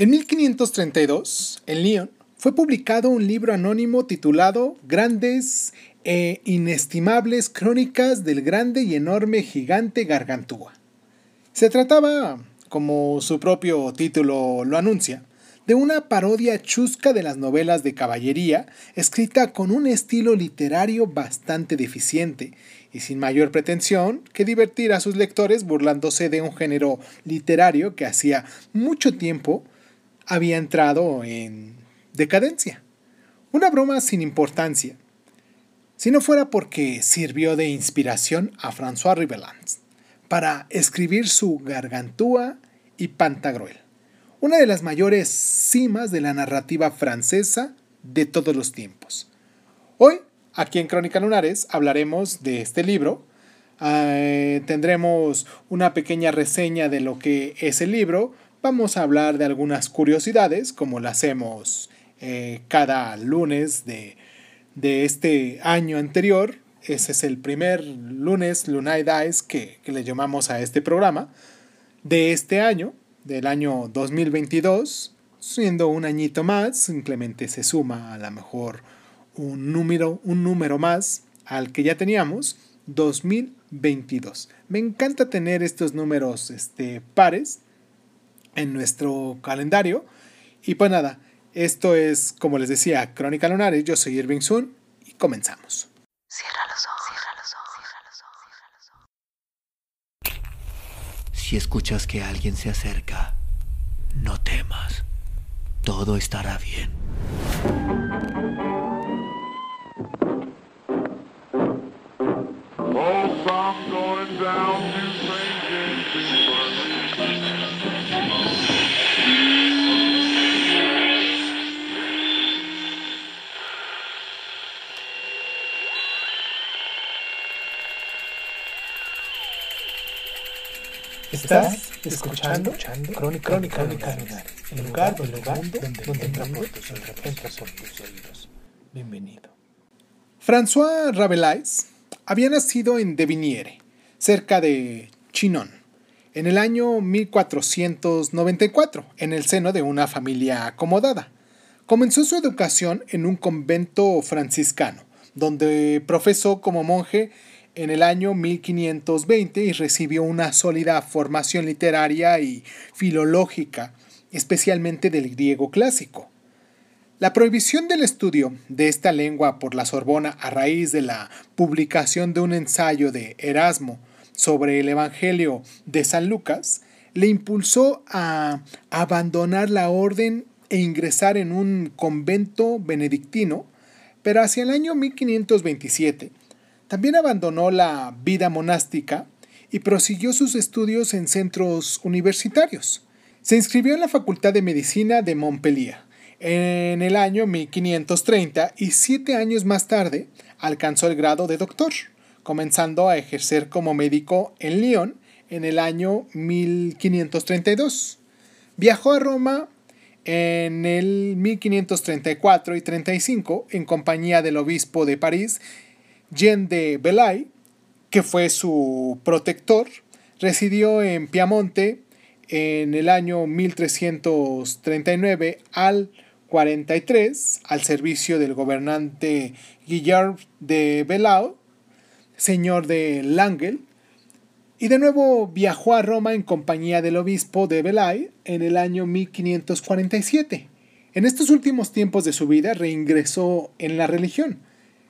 En 1532, en Lyon, fue publicado un libro anónimo titulado Grandes e inestimables crónicas del grande y enorme gigante Gargantúa. Se trataba, como su propio título lo anuncia, de una parodia chusca de las novelas de caballería, escrita con un estilo literario bastante deficiente y sin mayor pretensión que divertir a sus lectores burlándose de un género literario que hacía mucho tiempo había entrado en decadencia. Una broma sin importancia, si no fuera porque sirvió de inspiración a François Rivelans para escribir su Gargantúa y Pantagruel una de las mayores cimas de la narrativa francesa de todos los tiempos. Hoy, aquí en Crónica Lunares, hablaremos de este libro. Eh, tendremos una pequeña reseña de lo que es el libro. Vamos a hablar de algunas curiosidades, como lo hacemos eh, cada lunes de, este año anterior. Ese es el primer lunes, Lunay Dice, que, que le llamamos a este programa de este año del año 2022, siendo un añito más, simplemente se suma a lo mejor un número, un número más al que ya teníamos, 2022. Me encanta tener estos números este, pares en nuestro calendario. Y pues nada, esto es, como les decía, Crónica Lunares. Yo soy Irving Sun y comenzamos. Cierra los ojos, cierra los ojos, cierra los ojos, cierra los ojos. Si escuchas que alguien se acerca, no temas. Todo estará bien. Estás escuchando, Crónica, Crónica, Crónica el lugar, el lugar donde, donde entramos por tus oídos. Bienvenido. François Rabelais había nacido en Deviniere, cerca de Chinon, en el año 1494, en el seno de una familia acomodada. Comenzó su educación en un convento franciscano, donde profesó como monje en el año 1520 y recibió una sólida formación literaria y filológica, especialmente del griego clásico. La prohibición del estudio de esta lengua por la Sorbona a raíz de la publicación de un ensayo de Erasmo sobre el Evangelio de San Lucas le impulsó a abandonar la orden e ingresar en un convento benedictino, pero hacia el año 1527 también abandonó la vida monástica y prosiguió sus estudios en centros universitarios. Se inscribió en la Facultad de Medicina de Montpellier en el año 1530 y siete años más tarde alcanzó el grado de doctor, comenzando a ejercer como médico en Lyon en el año 1532. Viajó a Roma en el 1534 y 35 en compañía del obispo de París De Belay, que fue su protector, residió en Piamonte en el año 1339 al 43 al servicio del gobernante Guillaume de Belay, señor de Langel, y de nuevo viajó a Roma en compañía del obispo de Belay en el año 1547. En estos últimos tiempos de su vida reingresó en la religión,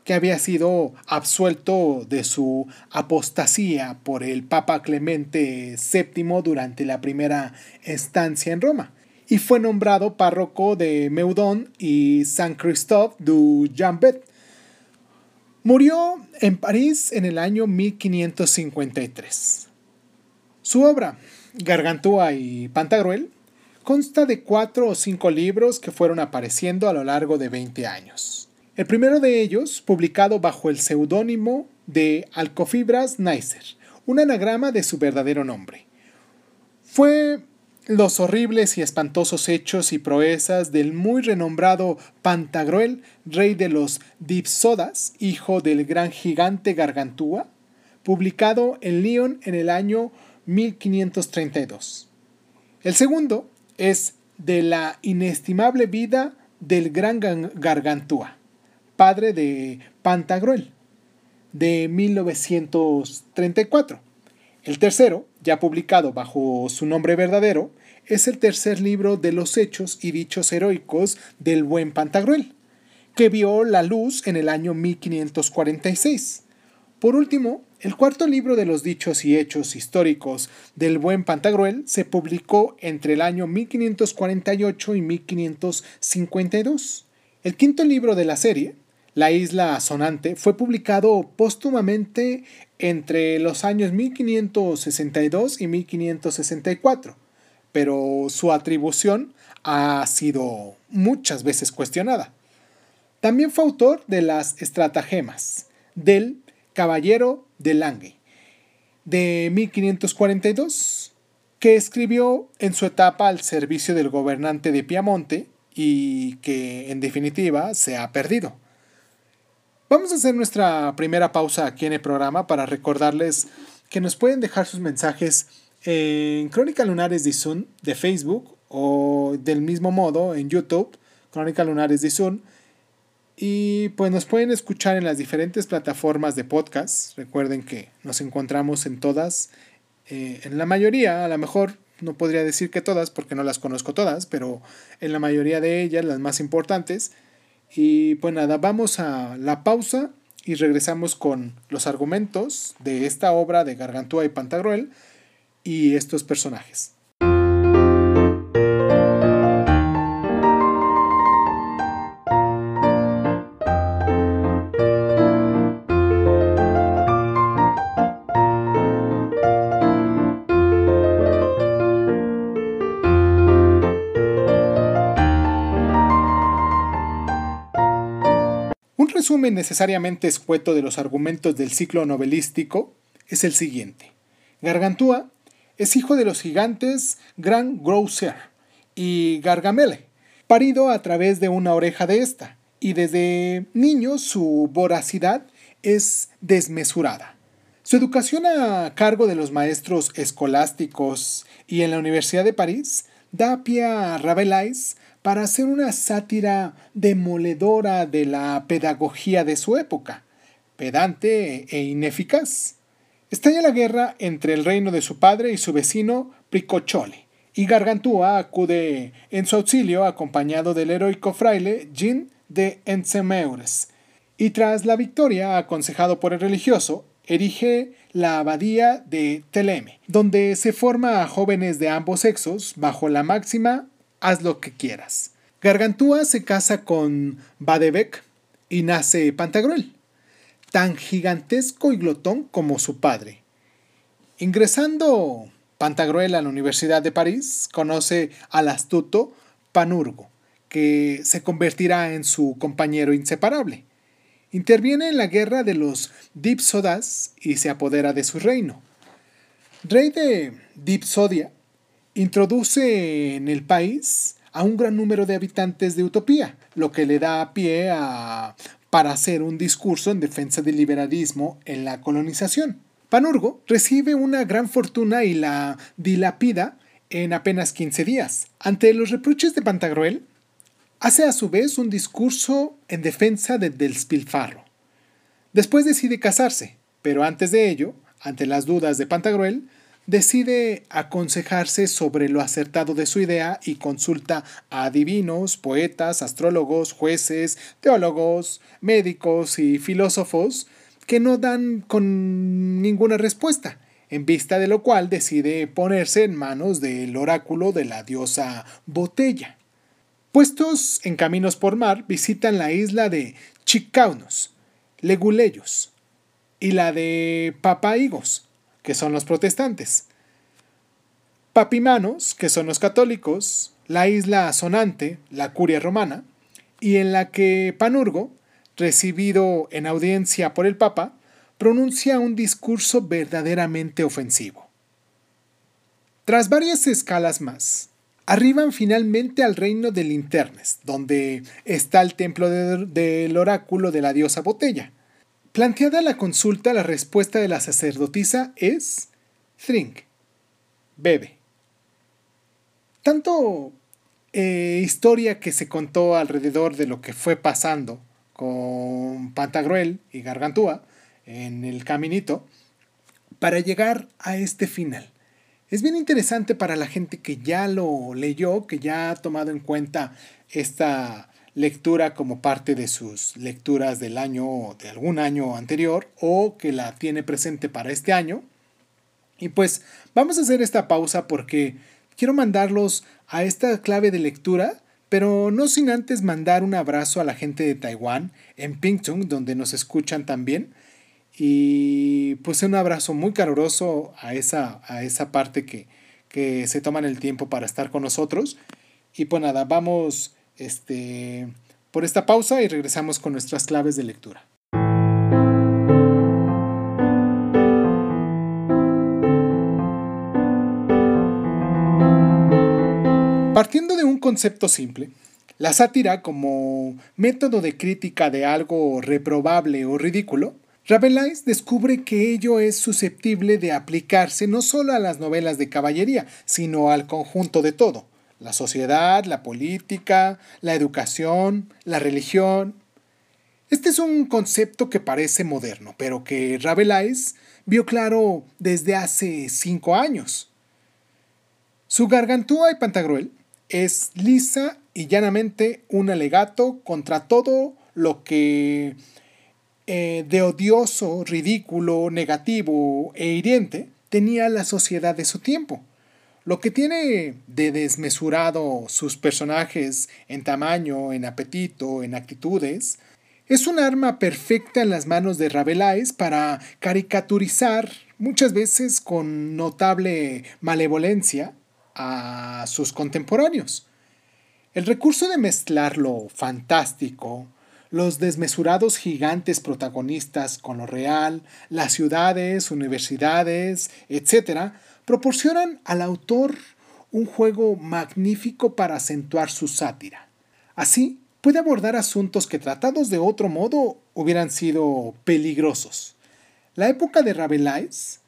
que había sido absuelto de su apostasía por el Papa Clemente VII durante la primera estancia en Roma, y fue nombrado párroco de Meudon y Saint Christophe du Jambet. Murió en París en el año 1553. Su obra, Gargantúa y Pantagruel, consta de cuatro o cinco libros que fueron apareciendo a lo largo de 20 años. El primero de ellos, publicado bajo el seudónimo de Alcofibras Neisser, un anagrama de su verdadero nombre. Fue los horribles y espantosos hechos y proezas del muy renombrado Pantagruel, rey de los Dipsodas, hijo del gran gigante Gargantúa, publicado en Lyon en el año 1532. El segundo es de la inestimable vida del gran Gargantúa, padre de Pantagruel, de 1934. El tercero, ya publicado bajo su nombre verdadero, es el tercer libro de los hechos y dichos heroicos del buen Pantagruel, que vio la luz en el año 1546. Por último, el cuarto libro de los dichos y hechos históricos del buen Pantagruel se publicó entre el año 1548 y 1552. El quinto libro de la serie, La isla sonante, fue publicado póstumamente entre los años 1562 y 1564, pero su atribución ha sido muchas veces cuestionada. También fue autor de las estratagemas, del Caballero de Lange, de 1542, que escribió en su etapa al servicio del gobernante de Piamonte y que en definitiva se ha perdido. Vamos a hacer nuestra primera pausa aquí en el programa para recordarles que nos pueden dejar sus mensajes en Crónica Lunares de Zoom de Facebook o del mismo modo en YouTube, Crónica Lunares de Zoom y pues nos pueden escuchar en las diferentes plataformas de podcast. Recuerden que nos encontramos en todas, eh, en la mayoría, a lo mejor no podría decir que todas porque no las conozco todas, pero en la mayoría de ellas, las más importantes. Y pues nada, vamos a la pausa y regresamos con los argumentos de esta obra de Gargantúa y Pantagruel y estos personajes. Necesariamente escueto de los argumentos del ciclo novelístico es el siguiente. Gargantúa es hijo de los gigantes Gran Grosser y Gargamele, parido a través de una oreja de esta, y desde niño su voracidad es desmesurada. Su educación a cargo de los maestros escolásticos y en la Universidad de París da pie a Rabelais para hacer una sátira demoledora de la pedagogía de su época, pedante e ineficaz. Estalla la guerra entre el reino de su padre y su vecino Pricochole, y Gargantúa acude en su auxilio acompañado del heroico fraile Jean de Ensemeures, y tras la victoria, aconsejado por el religioso, erige la abadía de Teleme, donde se forma a jóvenes de ambos sexos bajo la máxima haz lo que quieras. Gargantúa se casa con Badebec y nace Pantagruel, tan gigantesco y glotón como su padre. Ingresando Pantagruel a la Universidad de París, conoce al astuto Panurgo, que se convertirá en su compañero inseparable. Interviene en la guerra de los Dipsodas y se apodera de su reino. Rey de Dipsodia, introduce en el país a un gran número de habitantes de Utopía, lo que le da pie a, para hacer un discurso en defensa del liberalismo en la colonización. Panurgo recibe una gran fortuna y la dilapida en apenas 15 días. Ante los reproches de Pantagruel, hace a su vez un discurso en defensa del despilfarro. Después decide casarse, pero antes de ello, ante las dudas de Pantagruel, decide aconsejarse sobre lo acertado de su idea y consulta a adivinos, poetas, astrólogos, jueces, teólogos, médicos y filósofos que no dan con ninguna respuesta, en vista de lo cual decide ponerse en manos del oráculo de la diosa Botella. Puestos en caminos por mar, visitan la isla de Chicaunos, Leguleyos y la de Papaigos, que son los protestantes. Papimanos, que son los católicos, la isla Sonante, la curia romana, y en la que Panurgo, recibido en audiencia por el Papa, pronuncia un discurso verdaderamente ofensivo. Tras varias escalas más, arriban finalmente al reino de Linternes, donde está el templo del oráculo de la diosa Botella, Planteada la consulta, la respuesta de la sacerdotisa es Drink. Bebe. Tanto eh, historia que se contó alrededor de lo que fue pasando con Pantagruel y Gargantúa en el caminito para llegar a este final. Es bien interesante para la gente que ya lo leyó, que ya ha tomado en cuenta esta lectura como parte de sus lecturas del año, de algún año anterior, o que la tiene presente para este año. Y pues vamos a hacer esta pausa porque quiero mandarlos a esta clave de lectura, pero no sin antes mandar un abrazo a la gente de Taiwán, en Pingtung, donde nos escuchan también. Y pues un abrazo muy caluroso a esa, a esa parte que, que se toman el tiempo para estar con nosotros. Y pues nada, vamos este, por esta pausa y regresamos con nuestras claves de lectura. Partiendo de un concepto simple, la sátira como método de crítica de algo reprobable o ridículo, Rabelais descubre que ello es susceptible de aplicarse no solo a las novelas de caballería, sino al conjunto de todo, la sociedad, la política, la educación, la religión. Este es un concepto que parece moderno, pero que Rabelais vio claro desde hace cinco años. Su gargantúa y pantagruel es lisa y llanamente un alegato contra todo lo que eh, de odioso, ridículo, negativo e hiriente tenía la sociedad de su tiempo. Lo que tiene de desmesurado sus personajes en tamaño, en apetito, en actitudes, es un arma perfecta en las manos de Rabelais para caricaturizar, muchas veces con notable malevolencia, a sus contemporáneos. El recurso de mezclar lo fantástico, los desmesurados gigantes protagonistas con lo real, las ciudades, universidades, etc., proporcionan al autor un juego magnífico para acentuar su sátira. Así, puede abordar asuntos que tratados de otro modo hubieran sido peligrosos. La época de Rabelais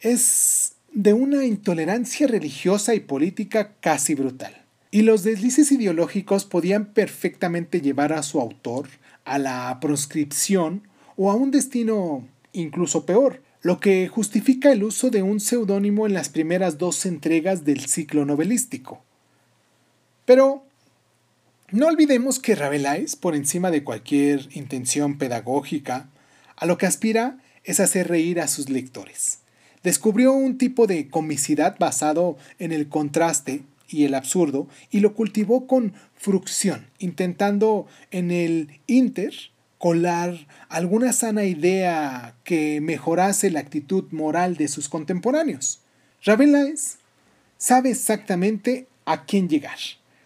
es de una intolerancia religiosa y política casi brutal y los deslices ideológicos podían perfectamente llevar a su autor a la proscripción o a un destino incluso peor, lo que justifica el uso de un seudónimo en las primeras dos entregas del ciclo novelístico. Pero no olvidemos que Rabelais, por encima de cualquier intención pedagógica, a lo que aspira es hacer reír a sus lectores. Descubrió un tipo de comicidad basado en el contraste y el absurdo y lo cultivó con frucción, intentando en el Inter colar alguna sana idea que mejorase la actitud moral de sus contemporáneos. Rabelais sabe exactamente a quién llegar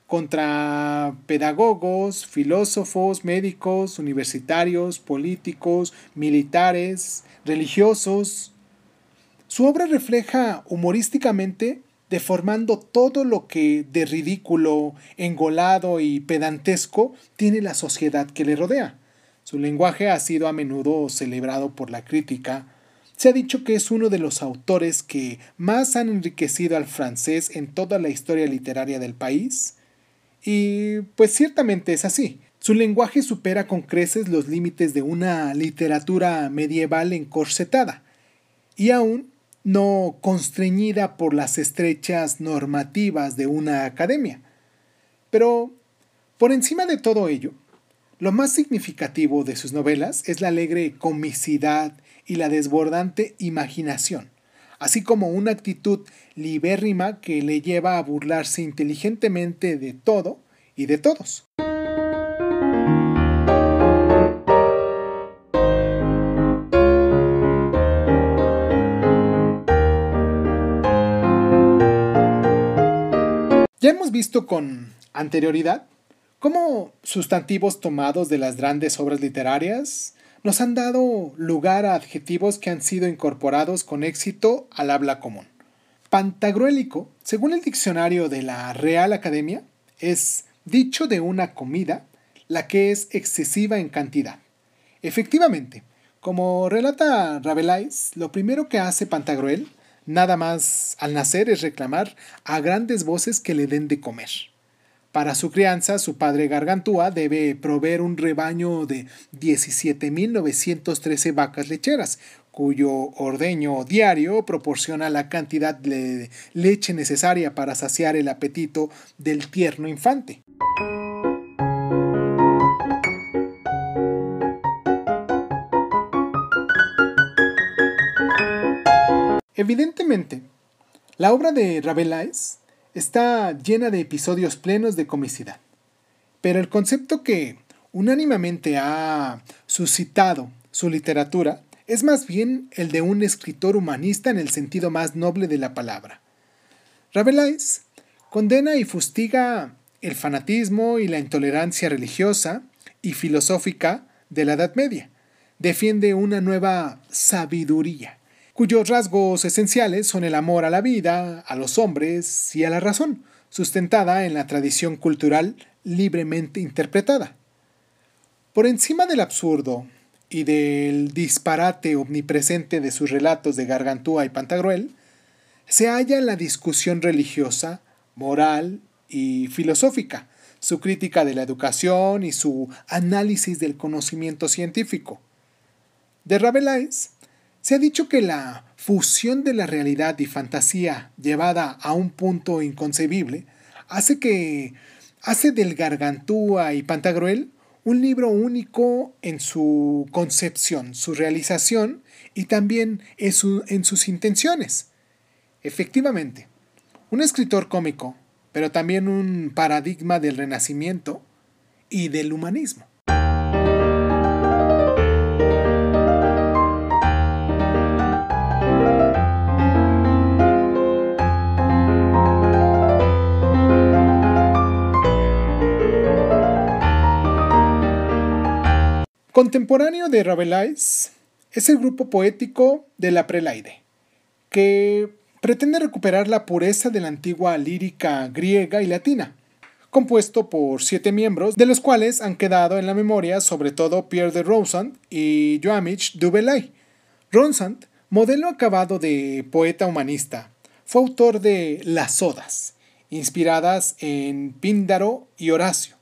contra pedagogos, filósofos, médicos, universitarios, políticos, militares, religiosos. Su obra refleja humorísticamente deformando todo lo que de ridículo, engolado y pedantesco tiene la sociedad que le rodea. Su lenguaje ha sido a menudo celebrado por la crítica. Se ha dicho que es uno de los autores que más han enriquecido al francés en toda la historia literaria del país. Y pues ciertamente es así. Su lenguaje supera con creces los límites de una literatura medieval encorsetada. Y aún no constreñida por las estrechas normativas de una academia. Pero, por encima de todo ello, lo más significativo de sus novelas es la alegre comicidad y la desbordante imaginación, así como una actitud libérrima que le lleva a burlarse inteligentemente de todo y de todos. Ya hemos visto con anterioridad cómo sustantivos tomados de las grandes obras literarias nos han dado lugar a adjetivos que han sido incorporados con éxito al habla común. Pantagruélico, según el diccionario de la Real Academia, es dicho de una comida la que es excesiva en cantidad. Efectivamente, como relata Rabelais, lo primero que hace Pantagruel Nada más al nacer es reclamar a grandes voces que le den de comer. Para su crianza, su padre Gargantúa debe proveer un rebaño de 17.913 vacas lecheras, cuyo ordeño diario proporciona la cantidad de leche necesaria para saciar el apetito del tierno infante. Evidentemente, la obra de Rabelais está llena de episodios plenos de comicidad, pero el concepto que unánimemente ha suscitado su literatura es más bien el de un escritor humanista en el sentido más noble de la palabra. Rabelais condena y fustiga el fanatismo y la intolerancia religiosa y filosófica de la Edad Media. Defiende una nueva sabiduría, cuyos rasgos esenciales son el amor a la vida, a los hombres y a la razón, sustentada en la tradición cultural libremente interpretada. Por encima del absurdo, y del disparate omnipresente de sus relatos de Gargantúa y Pantagruel, se halla la discusión religiosa, moral y filosófica, su crítica de la educación y su análisis del conocimiento científico. De Rabelais se ha dicho que la fusión de la realidad y fantasía llevada a un punto inconcebible hace que hace del Gargantúa y Pantagruel un libro único en su concepción, su realización y también en, en sus intenciones. Efectivamente, un escritor cómico, pero también un paradigma del renacimiento y del humanismo. Contemporáneo de Rabelais es el grupo poético de la Prelaide, que pretende recuperar la pureza de la antigua lírica griega y latina, compuesto por siete miembros, de los cuales han quedado en la memoria sobre todo Pierre de Ronsard y Joamich Dubelay. Ronsard, modelo acabado de poeta humanista, fue autor de Las Odas, inspiradas en Píndaro y Horacio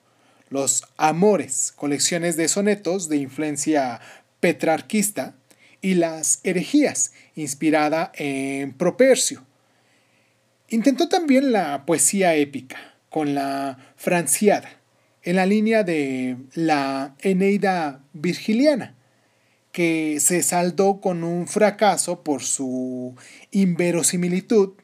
los Amores, colecciones de sonetos de influencia petrarquista, y las Herejías, inspirada en Propercio. Intentó también la poesía épica, con la Franciada, en la línea de la Eneida Virgiliana, que se saldó con un fracaso por su inverosimilitud.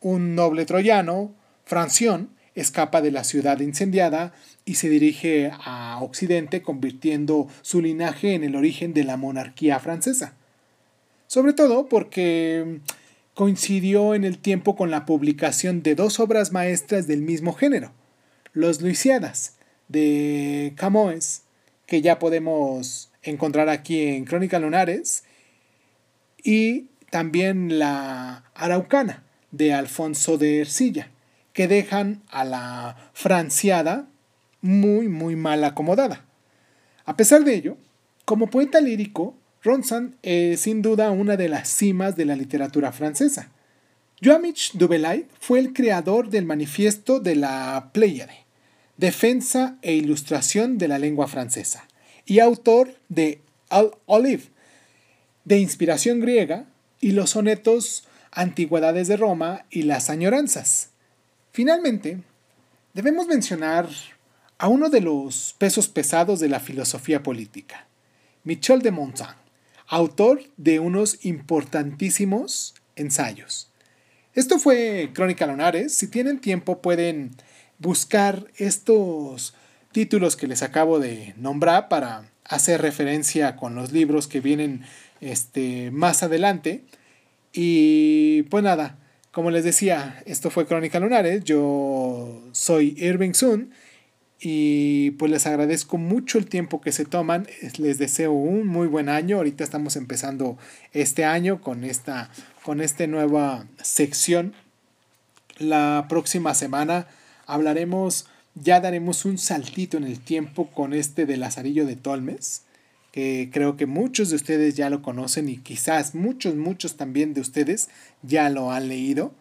Un noble troyano, Franción, escapa de la ciudad incendiada y se dirige a Occidente convirtiendo su linaje en el origen de la monarquía francesa. Sobre todo porque coincidió en el tiempo con la publicación de dos obras maestras del mismo género, Los Luisiadas, de Camoes, que ya podemos encontrar aquí en Crónica Lunares, y también La Araucana, de Alfonso de Ercilla que dejan a la franciada muy, muy mal acomodada. A pesar de ello, como poeta lírico, Ronsan es sin duda una de las cimas de la literatura francesa. Joamich Dubelay fue el creador del manifiesto de la Pléiade, defensa e ilustración de la lengua francesa, y autor de Al Olive, de inspiración griega, y los sonetos Antigüedades de Roma y las añoranzas. Finalmente, debemos mencionar a uno de los pesos pesados de la filosofía política, Michel de Montaigne, autor de unos importantísimos ensayos. Esto fue Crónica Lunares. Si tienen tiempo pueden buscar estos títulos que les acabo de nombrar para hacer referencia con los libros que vienen este, más adelante. Y pues nada, como les decía, esto fue Crónica Lunares, yo soy Irving Sun y pues les agradezco mucho el tiempo que se toman, les deseo un muy buen año, ahorita estamos empezando este año con esta, con esta nueva sección. La próxima semana hablaremos, ya daremos un saltito en el tiempo con este de Lazarillo de Tolmes que creo que muchos de ustedes ya lo conocen y quizás muchos, muchos también de ustedes ya lo han leído.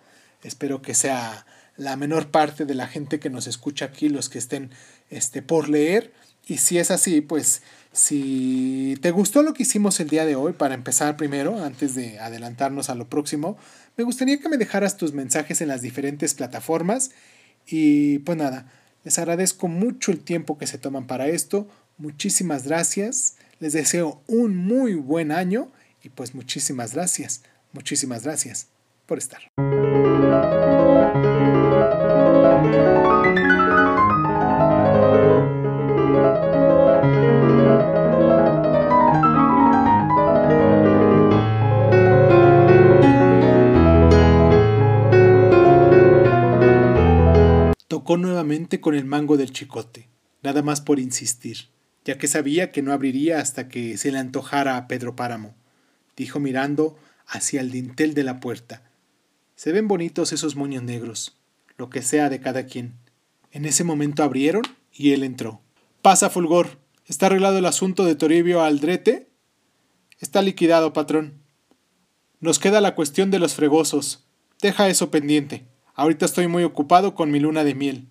Espero que sea la menor parte de la gente que nos escucha aquí, los que estén este, por leer. Y si es así, pues si te gustó lo que hicimos el día de hoy, para empezar primero, antes de adelantarnos a lo próximo, me gustaría que me dejaras tus mensajes en las diferentes plataformas. Y pues nada, les agradezco mucho el tiempo que se toman para esto. Muchísimas gracias. Les deseo un muy buen año y pues muchísimas gracias, muchísimas gracias por estar. Tocó nuevamente con el mango del chicote, nada más por insistir, ya que sabía que no abriría hasta que se le antojara a Pedro Páramo dijo mirando hacia el dintel de la puerta. Se ven bonitos esos moños negros, lo que sea de cada quien. En ese momento abrieron y él entró. Pasa, Fulgor. ¿Está arreglado el asunto de Toribio Aldrete? Está liquidado, patrón. Nos queda la cuestión de los fregosos. Deja eso pendiente. Ahorita estoy muy ocupado con mi luna de miel.